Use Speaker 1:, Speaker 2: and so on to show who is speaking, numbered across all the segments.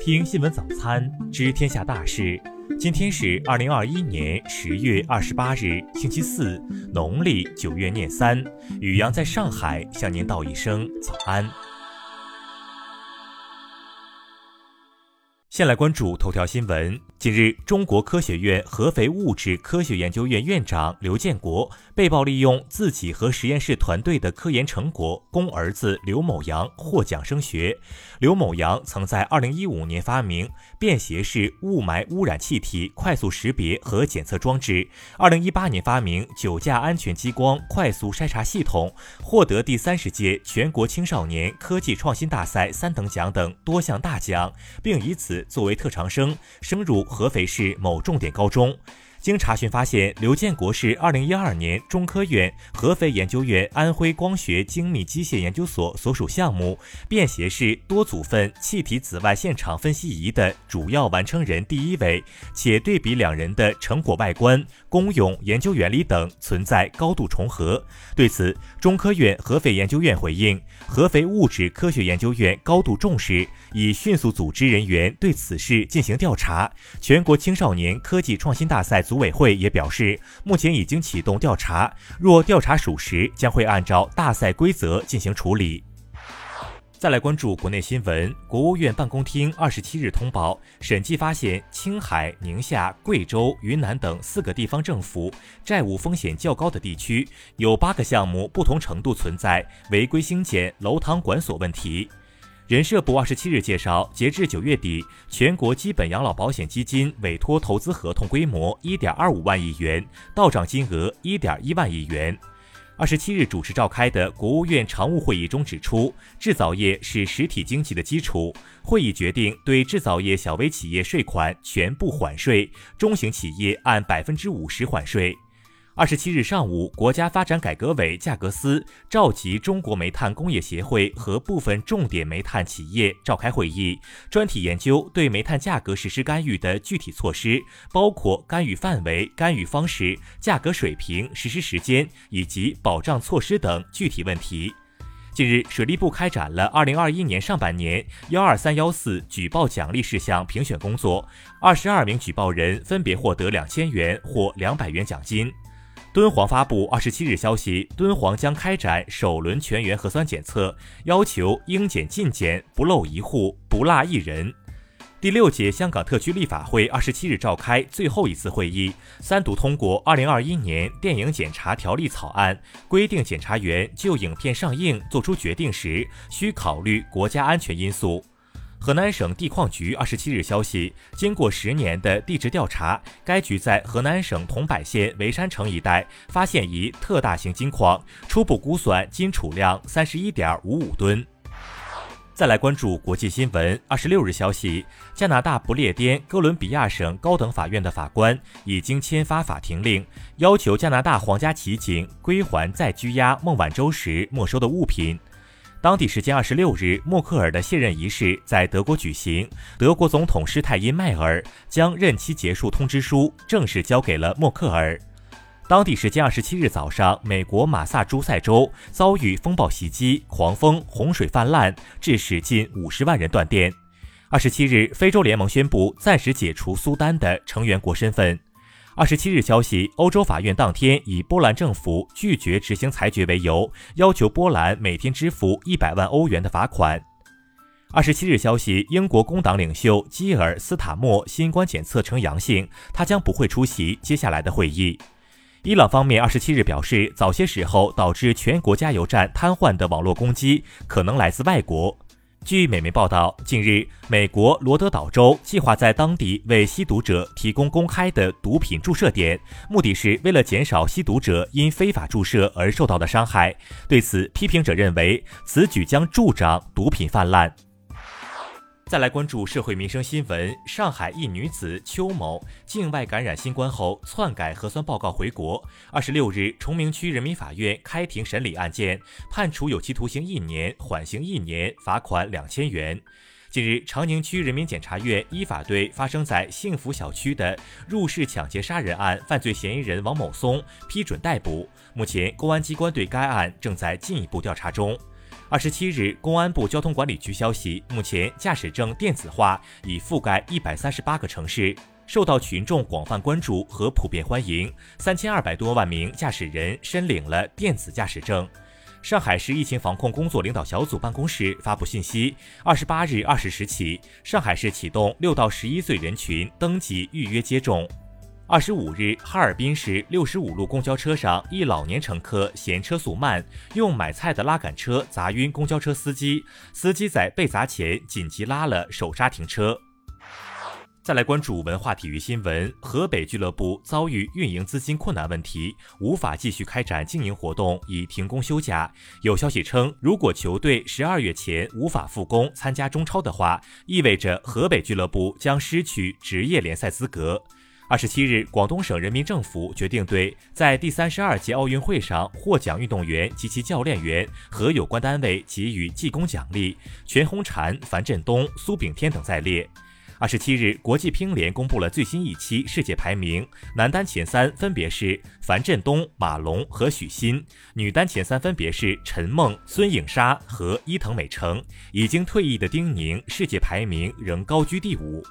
Speaker 1: 听新闻早餐，知天下大事。今天是二零二一年十月二十八日，星期四，农历九月廿三。雨阳在上海向您道一声早安。先来关注头条新闻。近日，中国科学院合肥物质科学研究院院长刘建国被曝利用自己和实验室团队的科研成果供儿子刘某阳获奖升学。刘某阳曾在2015年发明便携式雾霾污染气体快速识别和检测装置，2018年发明酒驾安全激光快速筛查系统，获得第三十届全国青少年科技创新大赛三等奖等多项大奖，并以此作为特长生升入。合肥市某重点高中。经查询发现，刘建国是2012年中科院合肥研究院安徽光学精密机械研究所所属项目便携式多组分气体紫外线场分析仪的主要完成人第一位，且对比两人的成果外观、功用、研究原理等存在高度重合。对此，中科院合肥研究院回应：合肥物质科学研究院高度重视，已迅速组织人员对此事进行调查。全国青少年科技创新大赛。组委会也表示，目前已经启动调查，若调查属实，将会按照大赛规则进行处理。再来关注国内新闻，国务院办公厅二十七日通报，审计发现青海、宁夏、贵州、云南等四个地方政府债务风险较高的地区，有八个项目不同程度存在违规兴建楼堂馆所问题。人社部二十七日介绍，截至九月底，全国基本养老保险基金委托投资合同规模一点二五万亿元，到账金额一点一万亿元。二十七日主持召开的国务院常务会议中指出，制造业是实体经济的基础。会议决定对制造业小微企业税款全部缓税，中型企业按百分之五十缓税。二十七日上午，国家发展改革委价格司召集中国煤炭工业协会和部分重点煤炭企业召开会议，专题研究对煤炭价格实施干预的具体措施，包括干预范围、干预方式、价格水平、实施时间以及保障措施等具体问题。近日，水利部开展了二零二一年上半年幺二三幺四举报奖励事项评选工作，二十二名举报人分别获得两千元或两百元奖金。敦煌发布二十七日消息，敦煌将开展首轮全员核酸检测，要求应检尽检，不漏一户，不落一人。第六届香港特区立法会二十七日召开最后一次会议，三读通过二零二一年电影检查条例草案，规定检察员就影片上映作出决定时，需考虑国家安全因素。河南省地矿局二十七日消息，经过十年的地质调查，该局在河南省桐柏县围山城一带发现一特大型金矿，初步估算金储量三十一点五五吨。再来关注国际新闻，二十六日消息，加拿大不列颠哥伦比亚省高等法院的法官已经签发法庭令，要求加拿大皇家骑警归还在拘押孟晚舟时没收的物品。当地时间二十六日，默克尔的卸任仪式在德国举行。德国总统施泰因迈尔将任期结束通知书正式交给了默克尔。当地时间二十七日早上，美国马萨诸塞州遭遇风暴袭击，狂风、洪水泛滥，致使近五十万人断电。二十七日，非洲联盟宣布暂时解除苏丹的成员国身份。二十七日消息，欧洲法院当天以波兰政府拒绝执行裁决为由，要求波兰每天支付一百万欧元的罚款。二十七日消息，英国工党领袖基尔斯塔默新冠检测呈阳性，他将不会出席接下来的会议。伊朗方面二十七日表示，早些时候导致全国加油站瘫痪的网络攻击可能来自外国。据美媒报道，近日，美国罗德岛州计划在当地为吸毒者提供公开的毒品注射点，目的是为了减少吸毒者因非法注射而受到的伤害。对此，批评者认为此举将助长毒品泛滥。再来关注社会民生新闻：上海一女子邱某境外感染新冠后篡改核酸报告回国。二十六日，崇明区人民法院开庭审理案件，判处有期徒刑一年，缓刑一年，罚款两千元。近日，长宁区人民检察院依法对发生在幸福小区的入室抢劫杀人案犯罪嫌疑人王某松批准逮捕。目前，公安机关对该案正在进一步调查中。二十七日，公安部交通管理局消息，目前驾驶证电子化已覆盖一百三十八个城市，受到群众广泛关注和普遍欢迎，三千二百多万名驾驶人申领了电子驾驶证。上海市疫情防控工作领导小组办公室发布信息，二十八日二十时起，上海市启动六到十一岁人群登记预约接种。二十五日，哈尔滨市六十五路公交车上，一老年乘客嫌车速慢，用买菜的拉杆车砸晕公交车司机，司机在被砸前紧急拉了手刹停车。再来关注文化体育新闻，河北俱乐部遭遇运营资金困难问题，无法继续开展经营活动，已停工休假。有消息称，如果球队十二月前无法复工参加中超的话，意味着河北俱乐部将失去职业联赛资格。二十七日，广东省人民政府决定对在第三十二届奥运会上获奖运动员及其教练员和有关单位给予记功奖励，全红婵、樊振东、苏炳添等在列。二十七日，国际乒联公布了最新一期世界排名，男单前三分别是樊振东、马龙和许昕，女单前三分别是陈梦、孙颖莎和伊藤美诚。已经退役的丁宁，世界排名仍高居第五。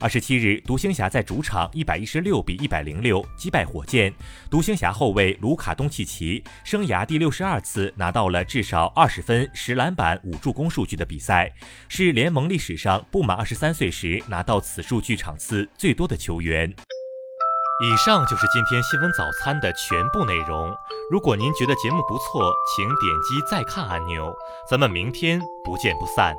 Speaker 1: 二十七日，独行侠在主场一百一十六比一百零六击败火箭。独行侠后卫卢卡东契奇生涯第六十二次拿到了至少二十分、十篮板、五助攻数据的比赛，是联盟历史上不满二十三岁时拿到此数据场次最多的球员。以上就是今天新闻早餐的全部内容。如果您觉得节目不错，请点击再看按钮。咱们明天不见不散。